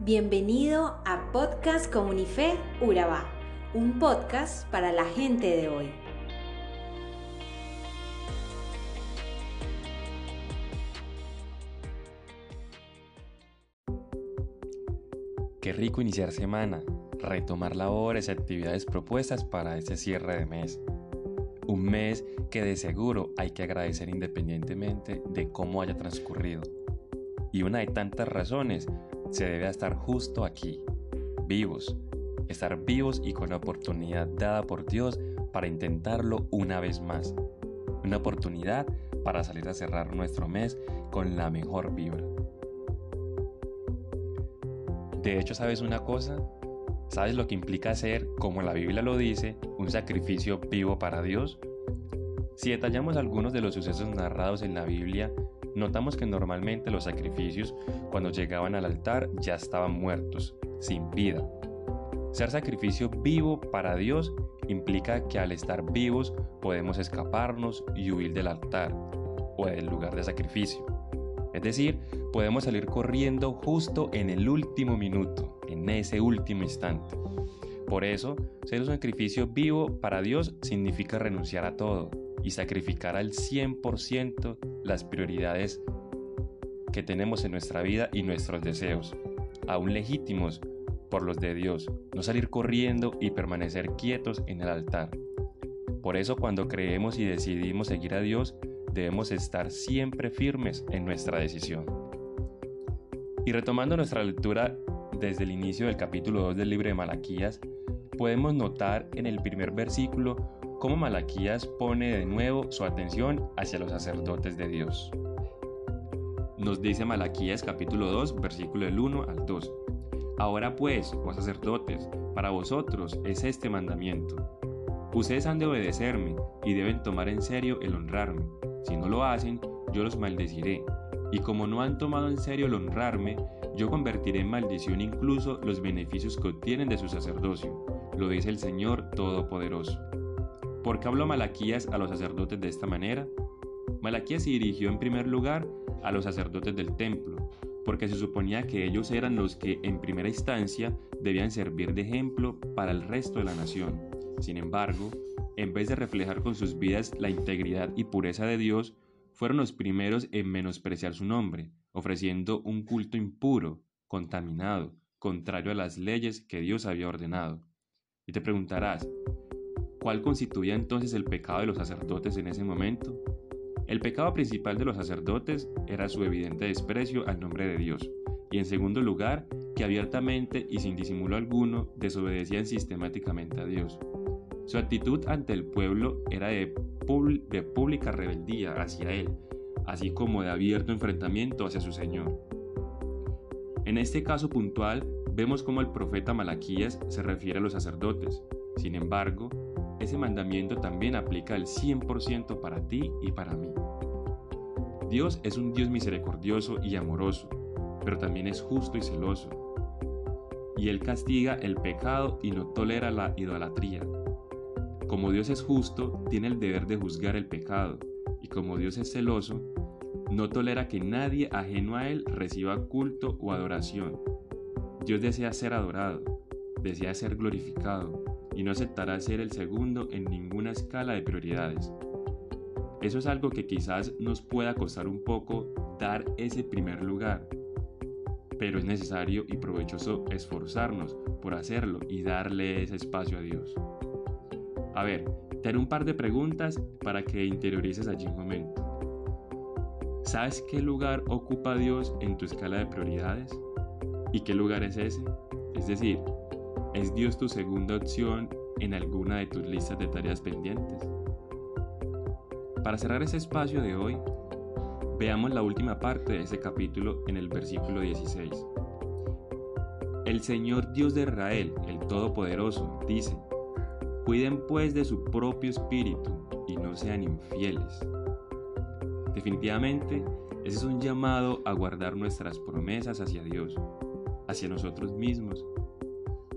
Bienvenido a Podcast Comunife Urabá, un podcast para la gente de hoy. Qué rico iniciar semana, retomar labores y actividades propuestas para este cierre de mes. Un mes que de seguro hay que agradecer independientemente de cómo haya transcurrido. Y una de tantas razones se debe estar justo aquí, vivos, estar vivos y con la oportunidad dada por Dios para intentarlo una vez más. Una oportunidad para salir a cerrar nuestro mes con la mejor vibra. De hecho, ¿sabes una cosa? ¿Sabes lo que implica ser, como la Biblia lo dice, un sacrificio vivo para Dios? Si detallamos algunos de los sucesos narrados en la Biblia, notamos que normalmente los sacrificios, cuando llegaban al altar, ya estaban muertos, sin vida. Ser sacrificio vivo para Dios implica que al estar vivos podemos escaparnos y huir del altar o del lugar de sacrificio. Es decir, podemos salir corriendo justo en el último minuto, en ese último instante. Por eso, ser un sacrificio vivo para Dios significa renunciar a todo y sacrificar al 100% las prioridades que tenemos en nuestra vida y nuestros deseos, aún legítimos por los de Dios, no salir corriendo y permanecer quietos en el altar. Por eso cuando creemos y decidimos seguir a Dios, debemos estar siempre firmes en nuestra decisión. Y retomando nuestra lectura desde el inicio del capítulo 2 del libro de Malaquías, podemos notar en el primer versículo cómo Malaquías pone de nuevo su atención hacia los sacerdotes de Dios. Nos dice Malaquías capítulo 2, versículo del 1 al 2. Ahora pues, oh sacerdotes, para vosotros es este mandamiento. Ustedes han de obedecerme y deben tomar en serio el honrarme. Si no lo hacen, yo los maldeciré. Y como no han tomado en serio el honrarme, yo convertiré en maldición incluso los beneficios que obtienen de su sacerdocio, lo dice el Señor Todopoderoso. ¿Por qué habló Malaquías a los sacerdotes de esta manera? Malaquías se dirigió en primer lugar a los sacerdotes del templo, porque se suponía que ellos eran los que en primera instancia debían servir de ejemplo para el resto de la nación. Sin embargo, en vez de reflejar con sus vidas la integridad y pureza de Dios, fueron los primeros en menospreciar su nombre, ofreciendo un culto impuro, contaminado, contrario a las leyes que Dios había ordenado. Y te preguntarás, ¿cuál constituía entonces el pecado de los sacerdotes en ese momento? El pecado principal de los sacerdotes era su evidente desprecio al nombre de Dios, y en segundo lugar, que abiertamente y sin disimulo alguno desobedecían sistemáticamente a Dios. Su actitud ante el pueblo era de, pública rebeldía hacia él, así como de abierto enfrentamiento hacia su Señor. En este caso puntual, vemos cómo el profeta Malaquías se refiere a los sacerdotes. Sin embargo, ese mandamiento también aplica al 100% para ti y para mí. Dios es un Dios misericordioso y amoroso, pero también es justo y celoso. Y Él castiga el pecado y no tolera la idolatría. Como Dios es justo, tiene el deber de juzgar el pecado, y como Dios es celoso, no tolera que nadie ajeno a Él reciba culto o adoración. Dios desea ser adorado, desea ser glorificado, y no aceptará ser el segundo en ninguna escala de prioridades. Eso es algo que quizás nos pueda costar un poco dar ese primer lugar, pero es necesario y provechoso esforzarnos por hacerlo y darle ese espacio a Dios. A ver, te haré un par de preguntas para que interiorices allí un momento. ¿Sabes qué lugar ocupa Dios en tu escala de prioridades? ¿Y qué lugar es ese? Es decir, ¿es Dios tu segunda opción en alguna de tus listas de tareas pendientes? Para cerrar ese espacio de hoy, veamos la última parte de ese capítulo en el versículo 16. El Señor Dios de Israel, el Todopoderoso, dice, Cuiden pues de su propio espíritu y no sean infieles. Definitivamente, ese es un llamado a guardar nuestras promesas hacia Dios, hacia nosotros mismos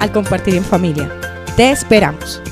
al compartir en familia. Te esperamos.